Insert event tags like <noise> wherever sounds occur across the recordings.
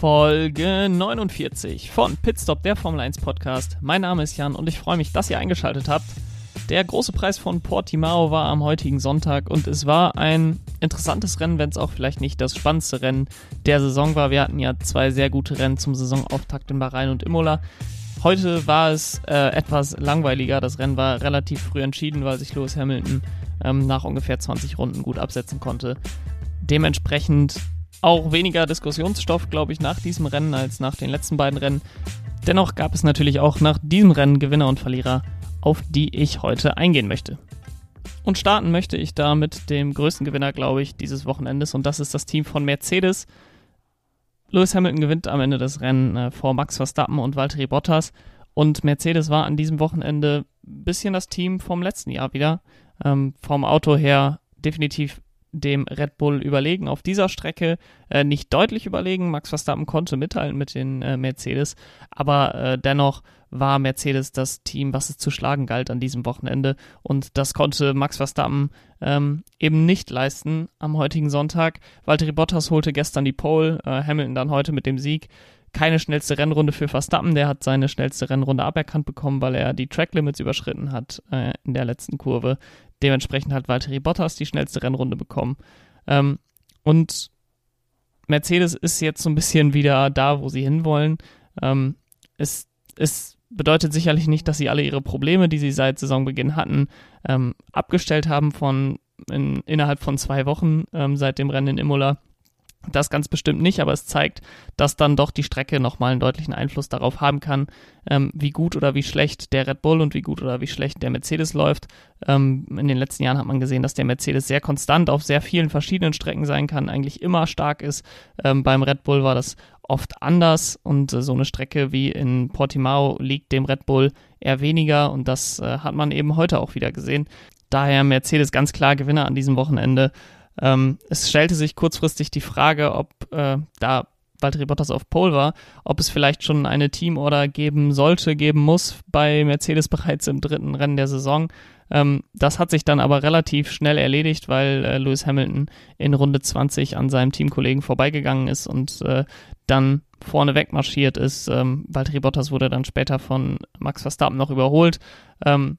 Folge 49 von Pitstop, der Formel 1 Podcast. Mein Name ist Jan und ich freue mich, dass ihr eingeschaltet habt. Der große Preis von Portimao war am heutigen Sonntag und es war ein interessantes Rennen, wenn es auch vielleicht nicht das spannendste Rennen der Saison war. Wir hatten ja zwei sehr gute Rennen zum Saisonauftakt in Bahrain und Imola. Heute war es äh, etwas langweiliger. Das Rennen war relativ früh entschieden, weil sich Lewis Hamilton ähm, nach ungefähr 20 Runden gut absetzen konnte. Dementsprechend auch weniger Diskussionsstoff, glaube ich, nach diesem Rennen als nach den letzten beiden Rennen. Dennoch gab es natürlich auch nach diesem Rennen Gewinner und Verlierer auf die ich heute eingehen möchte. Und starten möchte ich da mit dem größten Gewinner, glaube ich, dieses Wochenendes und das ist das Team von Mercedes. Lewis Hamilton gewinnt am Ende des Rennen äh, vor Max Verstappen und Valtteri Bottas und Mercedes war an diesem Wochenende ein bisschen das Team vom letzten Jahr wieder. Ähm, vom Auto her definitiv dem Red Bull überlegen auf dieser Strecke, äh, nicht deutlich überlegen. Max Verstappen konnte mithalten mit den äh, Mercedes, aber äh, dennoch war Mercedes das Team, was es zu schlagen galt an diesem Wochenende und das konnte Max Verstappen ähm, eben nicht leisten am heutigen Sonntag. Valtteri Bottas holte gestern die Pole, äh, Hamilton dann heute mit dem Sieg keine schnellste Rennrunde für Verstappen. Der hat seine schnellste Rennrunde aberkannt bekommen, weil er die Track Limits überschritten hat äh, in der letzten Kurve. Dementsprechend hat Valtteri Bottas die schnellste Rennrunde bekommen. Ähm, und Mercedes ist jetzt so ein bisschen wieder da, wo sie hinwollen. Ähm, es, es bedeutet sicherlich nicht, dass sie alle ihre Probleme, die sie seit Saisonbeginn hatten, ähm, abgestellt haben von in, innerhalb von zwei Wochen ähm, seit dem Rennen in Imola. Das ganz bestimmt nicht, aber es zeigt, dass dann doch die Strecke nochmal einen deutlichen Einfluss darauf haben kann, ähm, wie gut oder wie schlecht der Red Bull und wie gut oder wie schlecht der Mercedes läuft. Ähm, in den letzten Jahren hat man gesehen, dass der Mercedes sehr konstant auf sehr vielen verschiedenen Strecken sein kann, eigentlich immer stark ist. Ähm, beim Red Bull war das oft anders und äh, so eine Strecke wie in Portimao liegt dem Red Bull eher weniger und das äh, hat man eben heute auch wieder gesehen. Daher Mercedes ganz klar Gewinner an diesem Wochenende. Ähm, es stellte sich kurzfristig die Frage, ob äh, da Valtteri Bottas auf Pole war, ob es vielleicht schon eine Teamorder geben sollte, geben muss bei Mercedes <laughs> bereits im dritten Rennen der Saison. Ähm, das hat sich dann aber relativ schnell erledigt, weil äh, Lewis Hamilton in Runde 20 an seinem Teamkollegen vorbeigegangen ist und äh, dann vorne wegmarschiert ist. Ähm, Valtteri Bottas wurde dann später von Max Verstappen noch überholt. Ähm,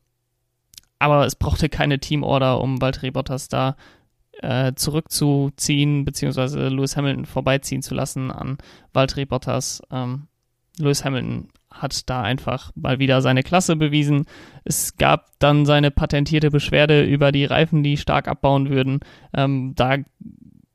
aber es brauchte keine Teamorder, um Valtteri Bottas da äh, zurückzuziehen, beziehungsweise Lewis Hamilton vorbeiziehen zu lassen an Valtteri Bottas. Ähm, Lewis Hamilton hat da einfach mal wieder seine Klasse bewiesen. Es gab dann seine patentierte Beschwerde über die Reifen, die stark abbauen würden. Ähm, da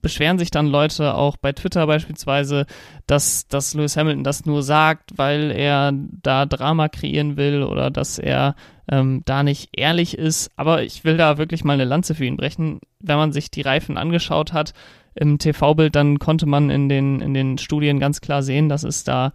beschweren sich dann Leute auch bei Twitter beispielsweise, dass, dass Lewis Hamilton das nur sagt, weil er da Drama kreieren will oder dass er ähm, da nicht ehrlich ist. Aber ich will da wirklich mal eine Lanze für ihn brechen. Wenn man sich die Reifen angeschaut hat im TV-Bild, dann konnte man in den, in den Studien ganz klar sehen, dass es da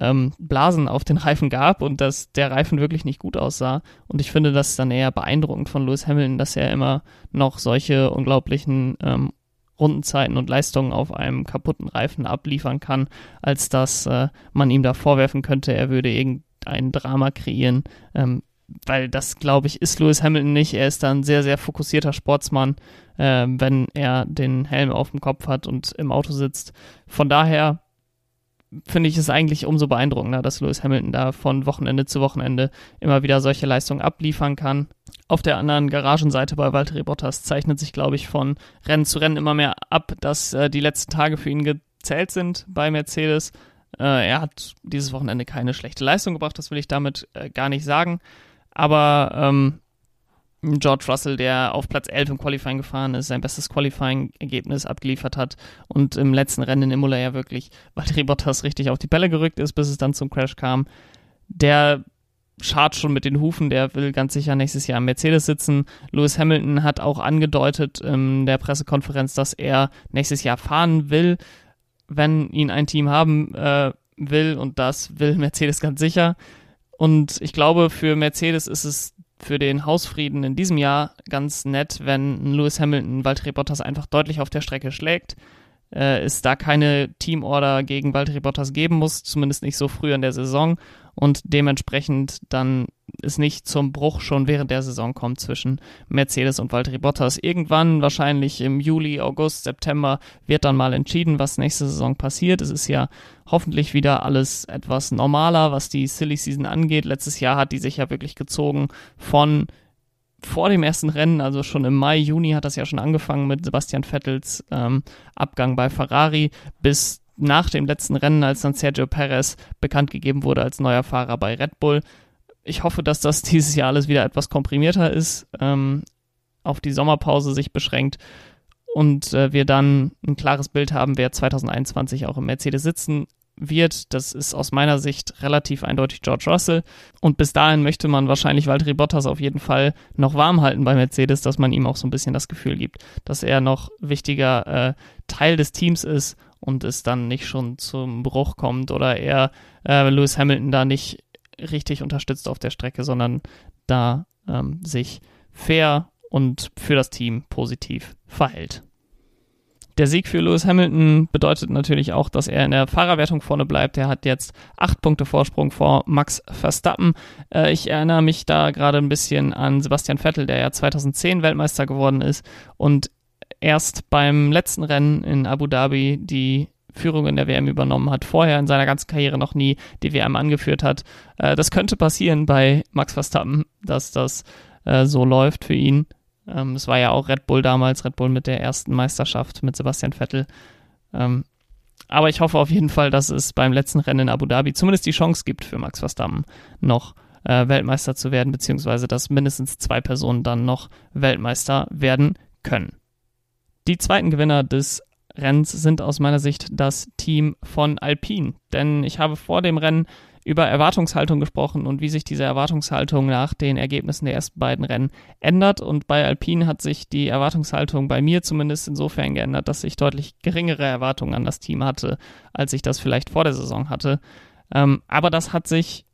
ähm, Blasen auf den Reifen gab und dass der Reifen wirklich nicht gut aussah. Und ich finde das dann eher beeindruckend von Lewis Hamilton, dass er immer noch solche unglaublichen ähm, Rundenzeiten und Leistungen auf einem kaputten Reifen abliefern kann, als dass äh, man ihm da vorwerfen könnte, er würde irgendein Drama kreieren. Ähm, weil das, glaube ich, ist Lewis Hamilton nicht. Er ist da ein sehr, sehr fokussierter Sportsmann, äh, wenn er den Helm auf dem Kopf hat und im Auto sitzt. Von daher finde ich es eigentlich umso beeindruckender, dass Lewis Hamilton da von Wochenende zu Wochenende immer wieder solche Leistungen abliefern kann. Auf der anderen Garagenseite bei Valtteri Bottas zeichnet sich, glaube ich, von Rennen zu Rennen immer mehr ab, dass äh, die letzten Tage für ihn gezählt sind bei Mercedes. Äh, er hat dieses Wochenende keine schlechte Leistung gebracht, das will ich damit äh, gar nicht sagen. Aber ähm, George Russell, der auf Platz 11 im Qualifying gefahren ist, sein bestes Qualifying-Ergebnis abgeliefert hat und im letzten Rennen in Imola ja wirklich Valtteri Bottas richtig auf die Bälle gerückt ist, bis es dann zum Crash kam. Der schart schon mit den Hufen, der will ganz sicher nächstes Jahr am Mercedes sitzen. Lewis Hamilton hat auch angedeutet in der Pressekonferenz, dass er nächstes Jahr fahren will, wenn ihn ein Team haben äh, will und das will Mercedes ganz sicher. Und ich glaube, für Mercedes ist es für den Hausfrieden in diesem Jahr ganz nett, wenn Lewis Hamilton Valtteri Bottas einfach deutlich auf der Strecke schlägt. Äh, es da keine Teamorder gegen Valtteri Bottas geben muss, zumindest nicht so früh in der Saison. Und dementsprechend dann es nicht zum Bruch schon während der Saison kommt zwischen Mercedes und Valtteri Bottas. Irgendwann, wahrscheinlich im Juli, August, September, wird dann mal entschieden, was nächste Saison passiert. Es ist ja hoffentlich wieder alles etwas normaler, was die Silly Season angeht. Letztes Jahr hat die sich ja wirklich gezogen von vor dem ersten Rennen, also schon im Mai, Juni hat das ja schon angefangen mit Sebastian Vettels ähm, Abgang bei Ferrari, bis nach dem letzten Rennen, als dann Sergio Perez bekannt gegeben wurde als neuer Fahrer bei Red Bull ich hoffe, dass das <laughs> dieses Jahr alles wieder etwas komprimierter ist, ähm, auf die Sommerpause sich beschränkt und äh, wir dann ein klares Bild haben, wer 2021 auch im Mercedes sitzen wird. Das ist aus meiner Sicht relativ eindeutig George Russell. Und bis dahin möchte man wahrscheinlich Valtteri Bottas auf jeden Fall noch warm halten bei Mercedes, dass man ihm auch so ein bisschen das Gefühl gibt, dass er noch wichtiger äh, Teil des Teams ist und es dann nicht schon zum Bruch kommt oder er äh, Lewis Hamilton da nicht richtig unterstützt auf der Strecke, sondern da ähm, sich fair und für das Team positiv verhält. Der Sieg für Lewis Hamilton bedeutet natürlich auch, dass er in der Fahrerwertung vorne bleibt. Er hat jetzt acht Punkte Vorsprung vor Max Verstappen. Äh, ich erinnere mich da gerade ein bisschen an Sebastian Vettel, der ja 2010 Weltmeister geworden ist und erst beim letzten Rennen in Abu Dhabi die Führung in der WM übernommen hat, vorher in seiner ganzen Karriere noch nie die WM angeführt hat. Äh, das könnte passieren bei Max Verstappen, dass das äh, so läuft für ihn. Ähm, es war ja auch Red Bull damals, Red Bull mit der ersten Meisterschaft mit Sebastian Vettel. Ähm, aber ich hoffe auf jeden Fall, dass es beim letzten Rennen in Abu Dhabi zumindest die Chance gibt für Max Verstappen noch äh, Weltmeister zu werden, beziehungsweise dass mindestens zwei Personen dann noch Weltmeister werden können. Die zweiten Gewinner des Rennens sind aus meiner Sicht das Team von Alpine. Denn ich habe vor dem Rennen über Erwartungshaltung gesprochen und wie sich diese Erwartungshaltung nach den Ergebnissen der ersten beiden Rennen ändert. Und bei Alpine hat sich die Erwartungshaltung bei mir zumindest insofern geändert, dass ich deutlich geringere Erwartungen an das Team hatte, als ich das vielleicht vor der Saison hatte. Ähm, aber das hat sich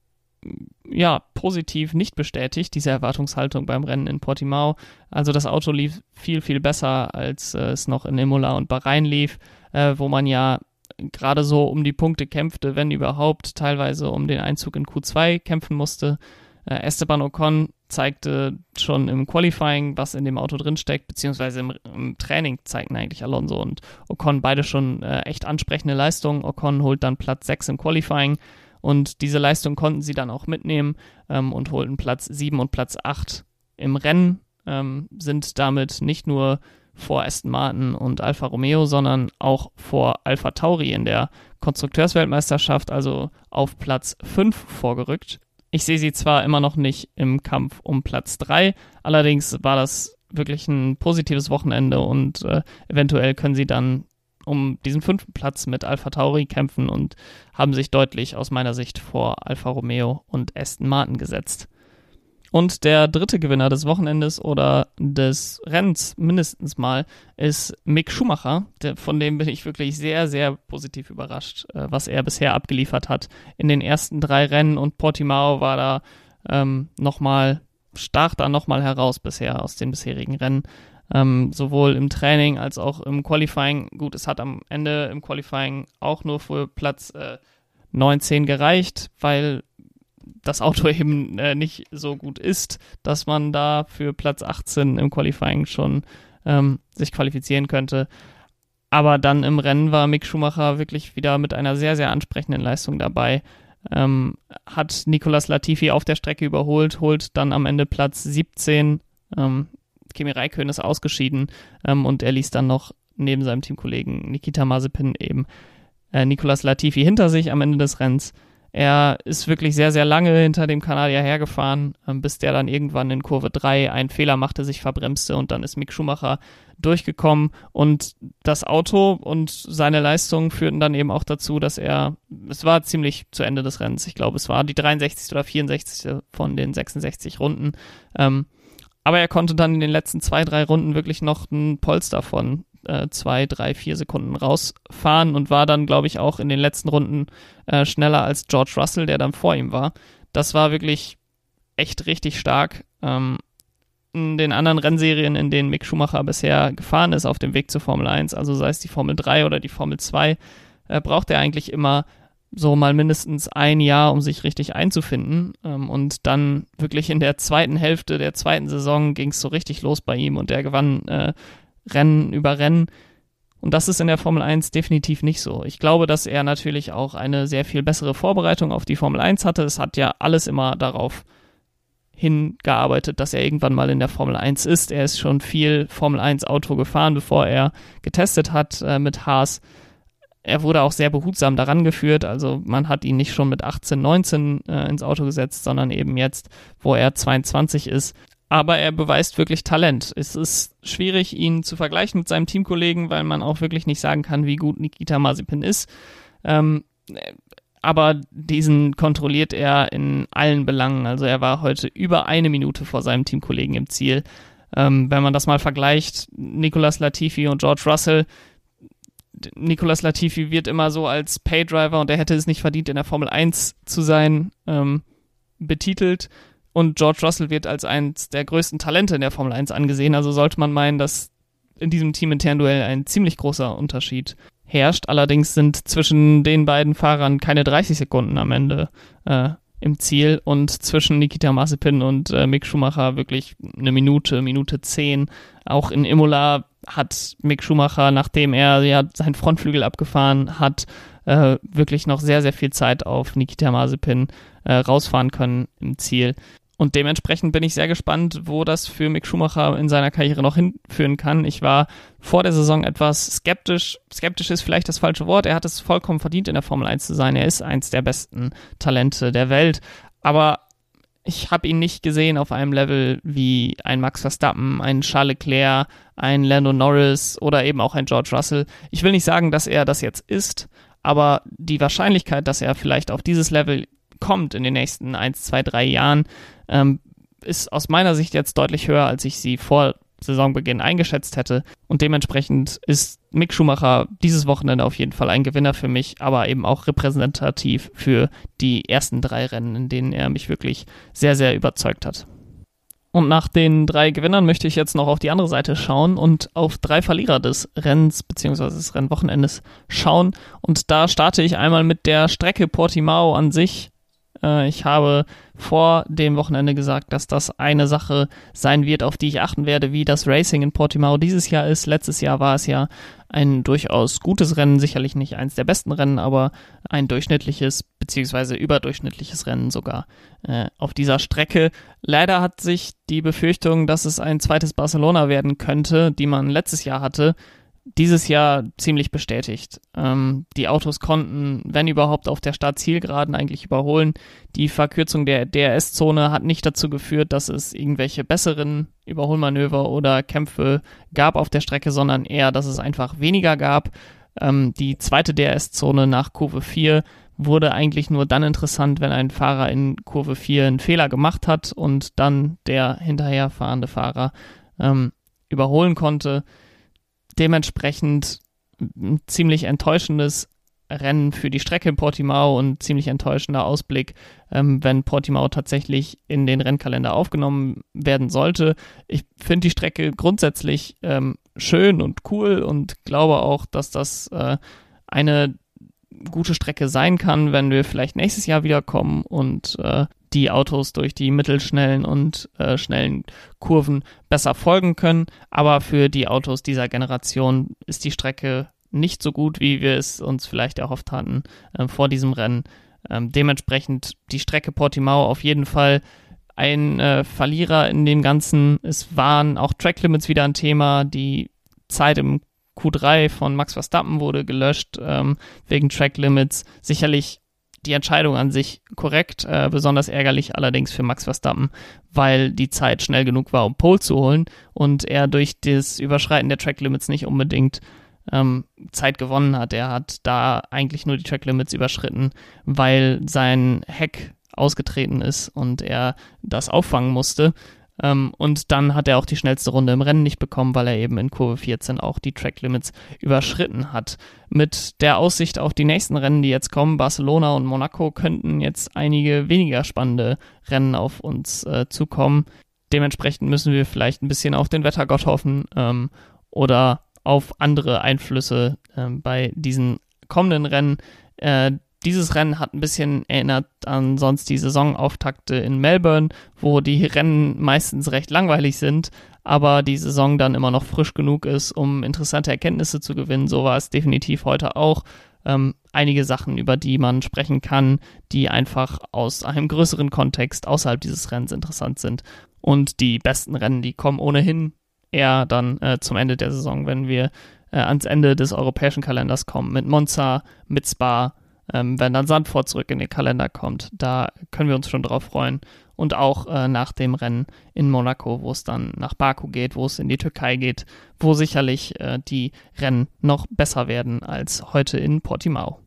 ja, positiv nicht bestätigt, diese Erwartungshaltung beim Rennen in Portimao. Also das Auto lief viel, viel besser, als äh, es noch in Imola und Bahrain lief, äh, wo man ja gerade so um die Punkte kämpfte, wenn überhaupt, teilweise um den Einzug in Q2 kämpfen musste. Äh, Esteban Ocon zeigte schon im Qualifying, was in dem Auto drinsteckt, beziehungsweise im, im, Training zeigten eigentlich Alonso und Ocon beide schon äh, echt ansprechende Leistungen. Ocon holt dann Platz 6 im Qualifying und diese Leistung konnten sie dann auch mitnehmen ähm, und holten Platz 7 und Platz 8 im Rennen, ähm, sind damit nicht nur vor Aston Martin und Alfa Romeo, sondern auch vor Alfa Tauri in der Konstrukteursweltmeisterschaft, also auf Platz 5 vorgerückt. Ich sehe sie zwar immer noch nicht im Kampf um Platz 3, allerdings war das wirklich ein positives Wochenende und äh, eventuell können sie dann um diesen fünften Platz mit Alpha Tauri kämpfen und haben sich deutlich aus meiner Sicht vor Alfa Romeo und Aston Martin gesetzt. Und der dritte Gewinner des Wochenendes oder des Rennens mindestens mal ist Mick Schumacher. Der, von dem bin ich wirklich sehr, sehr positiv überrascht, äh, was er bisher abgeliefert hat in den ersten drei Rennen. Und Portimao war da ähm, nochmal, stach da nochmal heraus bisher aus den bisherigen Rennen ähm, sowohl im Training als auch im Qualifying. Gut, es hat am Ende im Qualifying auch nur für Platz äh, 19 gereicht, weil das Auto <laughs> eben äh, nicht so gut ist, dass man da für Platz 18 im Qualifying schon ähm, sich qualifizieren könnte. Aber dann im Rennen war Mick Schumacher wirklich wieder mit einer sehr, sehr ansprechenden Leistung dabei. Ähm, hat Nicolas Latifi auf der Strecke überholt, holt dann am Ende Platz 17. Ähm, Kimi Räikkönen ist ausgeschieden ähm, und er ließ dann noch neben seinem Teamkollegen Nikita Mazepin eben äh, Nicolas Latifi hinter sich am Ende des Rennens. Er ist wirklich sehr, sehr lange hinter dem Kanadier hergefahren, ähm, bis der dann irgendwann in Kurve 3 einen Fehler machte, sich verbremste und dann ist Mick Schumacher durchgekommen und das Auto und seine Leistungen führten dann eben auch dazu, dass er, es war ziemlich zu Ende des Rennens, ich glaube, es war die 63. oder 64. von den 66 Runden, ähm, aber er konnte dann in den letzten zwei, drei Runden wirklich noch ein Polster von äh, zwei, drei, vier Sekunden rausfahren und war dann, glaube ich, auch in den letzten Runden äh, schneller als George Russell, der dann vor ihm war. Das war wirklich echt richtig stark. Ähm, in den anderen Rennserien, in denen Mick Schumacher bisher gefahren ist auf dem Weg zur Formel 1, also sei es die Formel 3 oder die Formel 2, äh, braucht er eigentlich immer so mal mindestens ein Jahr, um sich richtig einzufinden. Ähm, und dann wirklich in der zweiten Hälfte der zweiten Saison ging es so richtig los bei ihm und er gewann äh, Rennen über Rennen. Und das ist in der Formel 1 definitiv nicht so. Ich glaube, dass er natürlich auch eine sehr viel bessere Vorbereitung auf die Formel 1 hatte. Es hat ja alles immer darauf hingearbeitet, dass er irgendwann mal in der Formel 1 ist. Er ist schon viel Formel 1 Auto gefahren, bevor er getestet hat äh, mit Haas. Er wurde auch sehr behutsam daran geführt, also man hat ihn nicht schon mit 18, 19 äh, ins Auto gesetzt, sondern eben jetzt, wo er 22 ist. Aber er beweist wirklich Talent. Es ist schwierig, ihn zu vergleichen mit seinem Teamkollegen, weil man auch wirklich nicht sagen kann, wie gut Nikita Mazepin ist. Ähm, aber diesen kontrolliert er in allen Belangen. Also er war heute über eine Minute vor seinem Teamkollegen im Ziel. Ähm, wenn man das mal vergleicht, Nicolas Latifi und George Russell, Nicolas Latifi wird immer so als Paydriver und er hätte es nicht verdient, in der Formel 1 zu sein, ähm, betitelt. Und George Russell wird als eines der größten Talente in der Formel 1 angesehen. Also sollte man meinen, dass in diesem teaminternen Duell ein ziemlich großer Unterschied herrscht. Allerdings sind zwischen den beiden Fahrern keine 30 Sekunden am Ende äh, im Ziel und zwischen Nikita Mazepin und äh, Mick Schumacher wirklich eine Minute, Minute zehn. Auch in Imola hat Mick Schumacher, nachdem er ja seinen Frontflügel abgefahren hat, äh, wirklich noch sehr, sehr viel Zeit auf Nikita Mazepin äh, rausfahren können im Ziel. Und dementsprechend bin ich sehr gespannt, wo das für Mick Schumacher in seiner Karriere noch hinführen kann. Ich war vor der Saison etwas skeptisch. Skeptisch ist vielleicht das falsche Wort. Er hat es vollkommen verdient, in der Formel 1 zu sein. Er ist eins der besten Talente der Welt. Aber ich habe ihn nicht gesehen auf einem Level wie ein Max Verstappen, ein Charles Leclerc, ein Lando Norris oder eben auch ein George Russell. Ich will nicht sagen, dass er das jetzt ist, aber die Wahrscheinlichkeit, dass er vielleicht auf dieses Level kommt in den nächsten 1, 2, 3 Jahren, ähm, ist aus meiner Sicht jetzt deutlich höher, als ich sie vor Saisonbeginn eingeschätzt hätte. Und dementsprechend ist Mick Schumacher dieses Wochenende auf jeden Fall ein Gewinner für mich, aber eben auch repräsentativ für die ersten drei Rennen, in denen er mich wirklich sehr, sehr überzeugt hat. Und nach den drei Gewinnern möchte ich jetzt noch auf die andere Seite schauen und auf drei Verlierer des Rennens bzw. des Rennwochenendes schauen. Und da starte ich einmal mit der Strecke Portimao an sich. Äh, ich habe vor dem Wochenende gesagt, dass das eine Sache sein wird, auf die ich achten werde, wie das Racing in Portimao dieses Jahr ist. Letztes Jahr war es ja ein durchaus gutes Rennen, sicherlich nicht eins der besten Rennen, aber ein durchschnittliches beziehungsweise überdurchschnittliches Rennen sogar äh, auf dieser Strecke. Leider hat sich die Befürchtung, dass es ein zweites Barcelona werden könnte, die man letztes Jahr hatte, dieses Jahr ziemlich bestätigt. Ähm, die Autos konnten, wenn überhaupt, auf der Start-Zielgeraden eigentlich überholen. Die Verkürzung der DRS-Zone hat nicht dazu geführt, dass es irgendwelche besseren Überholmanöver oder Kämpfe gab auf der Strecke, sondern eher, dass es einfach weniger gab. Ähm, die zweite DRS-Zone nach Kurve 4 wurde eigentlich nur dann interessant, wenn ein Fahrer in Kurve 4 einen Fehler gemacht hat und dann der hinterherfahrende Fahrer ähm, überholen konnte dementsprechend ein ziemlich enttäuschendes Rennen für die Strecke in Portimao und ziemlich enttäuschender Ausblick, ähm, wenn Portimao tatsächlich in den Rennkalender aufgenommen werden sollte. Ich finde die Strecke grundsätzlich ähm, schön und cool und glaube auch, dass das äh, eine gute Strecke sein kann, wenn wir vielleicht nächstes Jahr wiederkommen und äh, die Autos durch die mittelschnellen und äh, schnellen Kurven besser folgen können. Aber für die Autos dieser Generation ist die Strecke nicht so gut, wie wir es uns vielleicht erhofft hatten äh, vor diesem Rennen. Ähm, dementsprechend die Strecke Portimao auf jeden Fall ein äh, Verlierer in dem Ganzen. Es waren auch Track Limits wieder ein Thema. Die Zeit im Q3 von Max Verstappen wurde gelöscht ähm, wegen Track Limits. Sicherlich die Entscheidung an sich korrekt, äh, besonders ärgerlich allerdings für Max Verstappen, weil die Zeit schnell genug war, um Pole zu holen und er durch das Überschreiten der Track Limits nicht unbedingt ähm, Zeit gewonnen hat. Er hat da eigentlich nur die Track Limits überschritten, weil sein Heck ausgetreten ist und er das auffangen musste. Ähm, und dann hat er auch die schnellste Runde im Rennen nicht bekommen, weil er eben in Kurve 14 auch die Track Limits überschritten hat. Mit der Aussicht auf die nächsten Rennen, die jetzt kommen, Barcelona und Monaco, könnten jetzt einige weniger spannende Rennen auf uns äh, zukommen. Dementsprechend müssen wir vielleicht ein bisschen auf den Wettergott hoffen ähm, oder auf andere Einflüsse äh, bei diesen kommenden Rennen. Äh, dieses Rennen hat ein bisschen erinnert an sonst die Saisonauftakte in Melbourne, wo die Rennen meistens recht langweilig sind, aber die Saison dann immer noch frisch genug ist, um interessante Erkenntnisse zu gewinnen. So war es definitiv heute auch. Ähm, einige Sachen, über die man sprechen kann, die einfach aus einem größeren Kontext außerhalb dieses Rennens interessant sind. Und die besten Rennen, die kommen ohnehin eher dann äh, zum Ende der Saison, wenn wir äh, ans Ende des europäischen Kalenders kommen, mit Monza, mit Spa, ähm, wenn dann Sandford zurück in den Kalender kommt. Da können wir uns schon drauf freuen. Und auch äh, nach dem Rennen in Monaco, wo es dann nach Baku geht, wo es in die Türkei geht, wo sicherlich äh, die Rennen noch besser werden als heute in Portimao.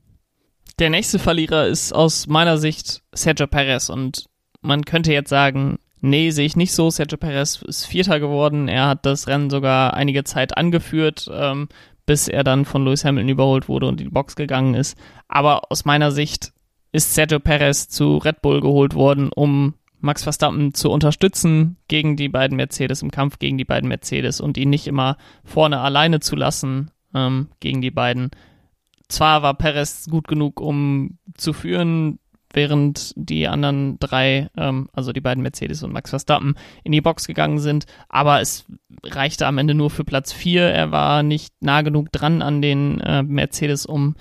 Der nächste Verlierer ist aus meiner Sicht Sergio Perez und man könnte jetzt sagen, nee, sehe ich nicht so. Sergio Perez ist Vierter geworden. Er hat das Rennen sogar einige Zeit angeführt, ähm, bis er dann von Lewis Hamilton überholt wurde und in die Box gegangen ist. Aber aus meiner Sicht ist Sergio Perez zu Red Bull geholt worden, um Max Verstappen zu unterstützen gegen die beiden Mercedes im Kampf gegen die beiden Mercedes und ihn nicht immer vorne alleine zu lassen ähm, gegen die beiden. Zwar war Perez gut genug, um zu führen, während die anderen drei, ähm, also die beiden Mercedes und Max Verstappen, in die Box gegangen sind. Aber es reichte am Ende nur für Platz vier. Er war nicht nah genug dran an den äh, Mercedes, um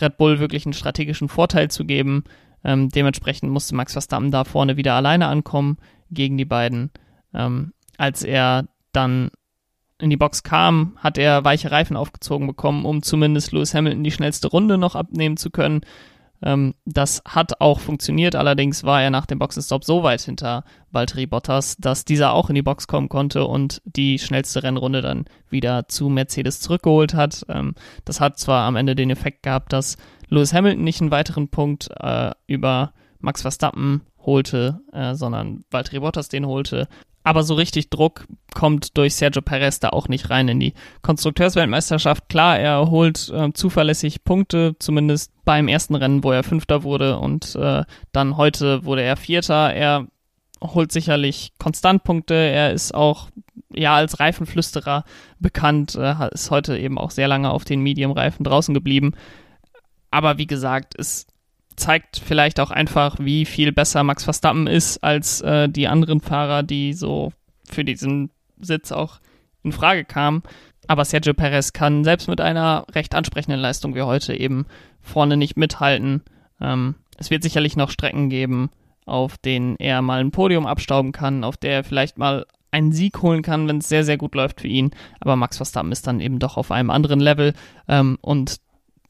Red Bull wirklich einen strategischen Vorteil zu geben. Ähm, dementsprechend musste Max Verstappen da vorne wieder alleine ankommen gegen die beiden. Ähm, als er dann in die Box kam, hat er weiche Reifen aufgezogen bekommen, um zumindest Lewis Hamilton die schnellste Runde noch abnehmen zu können. Ähm, das hat auch funktioniert, allerdings war er nach dem Boxenstopp so weit hinter Valtteri Bottas, dass dieser auch in die Box kommen konnte und die schnellste Rennrunde dann wieder zu Mercedes zurückgeholt hat. Ähm, das hat zwar am Ende den Effekt gehabt, dass Lewis Hamilton nicht einen weiteren Punkt äh, über Max Verstappen holte, äh, sondern Valtteri Bottas den holte, aber so richtig Druck kommt durch Sergio Perez da auch nicht rein in die Konstrukteursweltmeisterschaft. Klar, er holt äh, zuverlässig Punkte, zumindest beim ersten Rennen, wo er Fünfter wurde und äh, dann heute wurde er Vierter. Er holt sicherlich konstant Punkte. Er ist auch ja als Reifenflüsterer bekannt, äh, ist heute eben auch sehr lange auf den Medium-Reifen draußen geblieben. Aber wie gesagt, es zeigt vielleicht auch einfach, wie viel besser Max Verstappen ist als äh, die anderen Fahrer, die so für diesen Sitz auch in Frage kamen. Aber Sergio Perez kann selbst mit einer recht ansprechenden Leistung wie heute eben vorne nicht mithalten. Ähm, es wird sicherlich noch Strecken geben, auf denen er mal ein Podium abstauben kann, auf der er vielleicht mal einen Sieg holen kann, wenn es sehr, sehr gut läuft für ihn. Aber Max Verstappen ist dann eben doch auf einem anderen Level. Ähm, und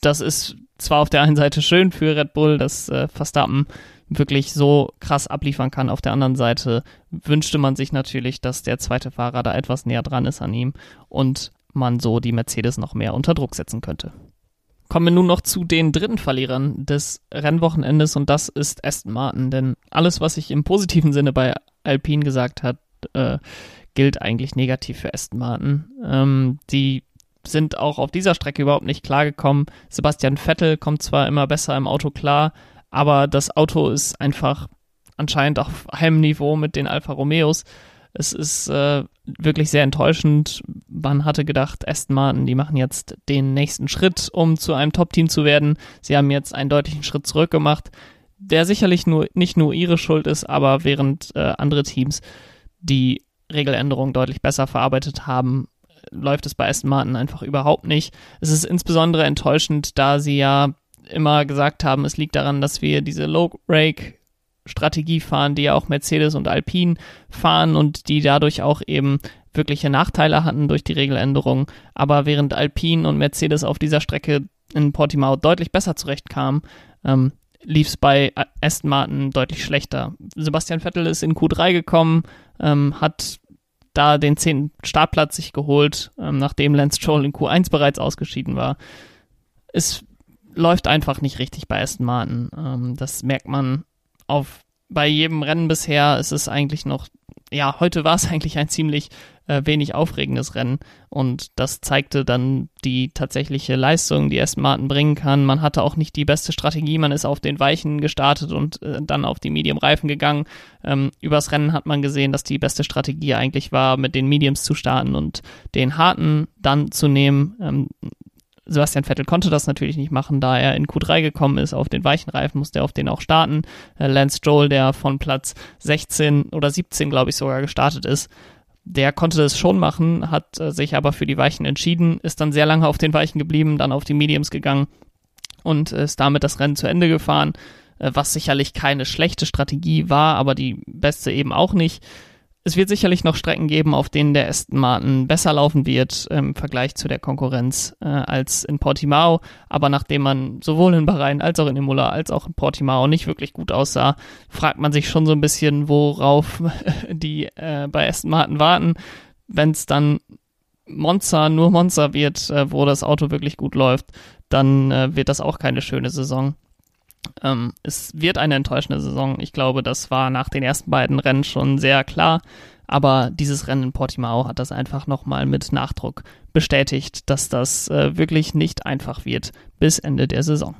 das ist zwar auf der einen Seite schön für Red Bull, dass äh, Verstappen wirklich so krass abliefern kann. Auf der anderen Seite wünschte man sich natürlich, dass der zweite Fahrer da etwas näher dran ist an ihm und man so die Mercedes noch mehr unter Druck setzen könnte. Kommen wir nun noch zu den dritten Verlierern des Rennwochenendes und das ist Aston Martin, denn alles, was ich im positiven Sinne bei Alpine gesagt hat, äh, gilt eigentlich negativ für Aston Martin. Ähm, die sind auch auf dieser Strecke überhaupt nicht klargekommen. Sebastian Vettel kommt zwar immer besser im Auto klar, aber das Auto ist einfach anscheinend auf einem Niveau mit den Alfa Romeos. Es ist äh, wirklich sehr enttäuschend. Man hatte gedacht, Aston Martin, die machen jetzt den nächsten Schritt, um zu einem Top-Team zu werden. Sie haben jetzt einen deutlichen Schritt zurück gemacht, der sicherlich nur, nicht nur ihre Schuld ist, aber während äh, andere Teams die Regeländerungen deutlich besser verarbeitet haben, läuft es bei Aston Martin einfach überhaupt nicht. Es ist insbesondere enttäuschend, da sie ja immer gesagt haben, es liegt daran, dass wir diese Low-Rake Strategie fahren, die ja auch Mercedes und Alpine fahren und die dadurch auch eben wirkliche Nachteile hatten durch die Regeländerung. Aber während Alpine und Mercedes auf dieser Strecke in Portimao deutlich besser zurechtkamen, ähm, lief es bei Aston Martin deutlich schlechter. Sebastian Vettel ist in Q3 gekommen, ähm, hat da den zehnten Startplatz sich geholt, ähm, nachdem Lance Stroll in Q1 bereits ausgeschieden war. Es läuft einfach nicht richtig bei Aston Martin. Ähm, das merkt man auf bei jedem Rennen bisher. Es ist eigentlich noch ja, heute war es <laughs> eigentlich ein ziemlich äh, wenig aufregendes Rennen und das zeigte dann die tatsächliche Leistung, die Aston Martin bringen kann. Man hatte auch nicht die beste Strategie, man ist auf den Weichen gestartet und äh, dann auf die Medium-Reifen gegangen. Ähm, übers Rennen hat man gesehen, dass die beste Strategie eigentlich war, mit den Mediums zu starten und den harten dann zu nehmen. Ähm, Sebastian Vettel konnte das natürlich nicht machen, da er in Q3 gekommen ist. Auf den weichen Reifen musste er auf den auch starten. Äh, Lance Stroll, der von Platz 16 oder 17, glaube ich, sogar gestartet ist, der konnte das schon machen, hat äh, sich aber für die Weichen entschieden, ist dann sehr lange auf den Weichen geblieben, dann auf die Mediums gegangen und ist damit das Rennen zu Ende gefahren, äh, was sicherlich keine schlechte Strategie war, aber die beste eben auch nicht. Es wird sicherlich noch Strecken geben, auf denen der Aston Martin besser laufen wird im Vergleich zu der Konkurrenz äh, als in Portimao. Aber nachdem man sowohl in Bahrain als auch in Imola als auch in Portimao nicht wirklich gut aussah, fragt man sich schon so ein bisschen, worauf <laughs> die äh, bei Aston Martin warten, wenn es dann Monza nur Monza wird, äh, wo das Auto wirklich gut läuft, dann äh, wird das auch keine schöne Saison. Ähm, es wird eine enttäuschende Saison. Ich glaube, das war nach den ersten beiden Rennen schon sehr klar. Aber dieses Rennen in Portimao hat das einfach nochmal mit Nachdruck bestätigt, dass das äh, wirklich nicht einfach wird bis Ende der Saison.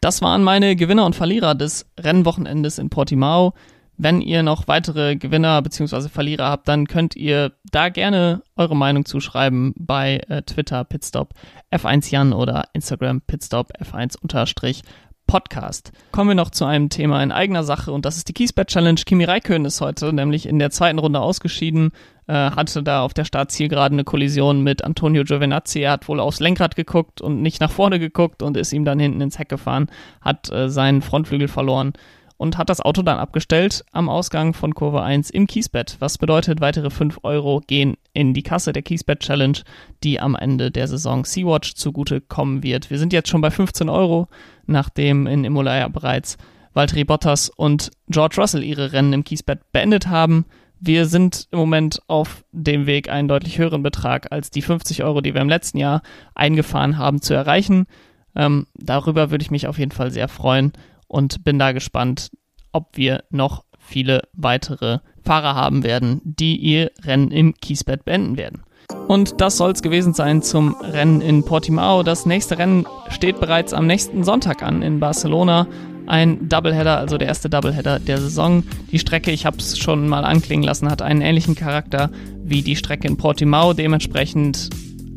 Das waren meine Gewinner und Verlierer des Rennwochenendes in Portimao. Wenn ihr noch weitere Gewinner bzw. Verlierer habt, dann könnt ihr da gerne eure Meinung zuschreiben bei äh, Twitter Pitstop F1 Jan oder Instagram Pitstop F1 unterstrich Podcast. Kommen wir noch zu einem Thema in eigener Sache und das ist die Kiesbett Challenge. Kimi Räikkönen ist heute nämlich in der zweiten Runde ausgeschieden, äh, hatte da auf der Startzielgeraden eine Kollision mit Antonio Giovinazzi. Er hat wohl aufs Lenkrad geguckt und nicht nach vorne geguckt und ist ihm dann hinten ins Heck gefahren, hat äh, seinen Frontflügel verloren und hat das Auto dann abgestellt am Ausgang von Kurve 1 im Kiesbett. Was bedeutet, weitere 5 Euro gehen in die Kasse der Kiesbett Challenge, die am Ende der Saison Sea-Watch zugute kommen wird. Wir sind jetzt schon bei 15 Euro, nachdem in Imola bereits Valtteri Bottas und George Russell ihre Rennen im Kiesbett beendet haben. Wir sind im Moment auf dem Weg, einen deutlich höheren Betrag als die 50 Euro, die wir im letzten Jahr eingefahren haben, zu erreichen. Ähm, darüber würde ich mich auf jeden Fall sehr freuen und bin da gespannt, ob wir noch viele weitere Fahrer haben werden, die ihr Rennen im Kiesbett beenden werden. Und das soll es gewesen sein zum Rennen in Portimao. Das nächste Rennen steht bereits am nächsten Sonntag an in Barcelona. Ein Doubleheader, also der erste Doubleheader der Saison. Die Strecke, ich habe es schon mal anklingen lassen, hat einen ähnlichen Charakter wie die Strecke in Portimao. Dementsprechend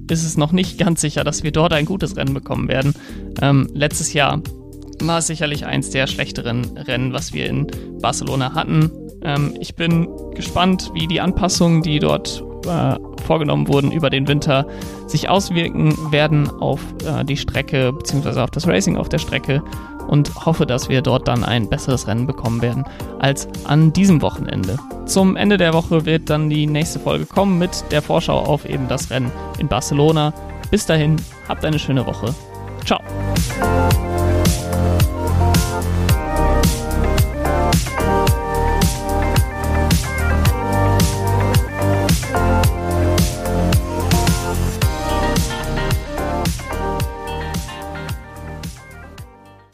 ist es noch nicht ganz sicher, dass wir dort ein gutes Rennen bekommen werden. Ähm, letztes Jahr war sicherlich eins der schlechteren Rennen, was wir in Barcelona hatten. Ähm, ich bin gespannt, wie die Anpassungen, die dort äh, vorgenommen wurden über den Winter, sich auswirken werden auf äh, die Strecke bzw. auf das Racing auf der Strecke und hoffe, dass wir dort dann ein besseres Rennen bekommen werden als an diesem Wochenende. Zum Ende der Woche wird dann die nächste Folge kommen mit der Vorschau auf eben das Rennen in Barcelona. Bis dahin, habt eine schöne Woche. Ciao.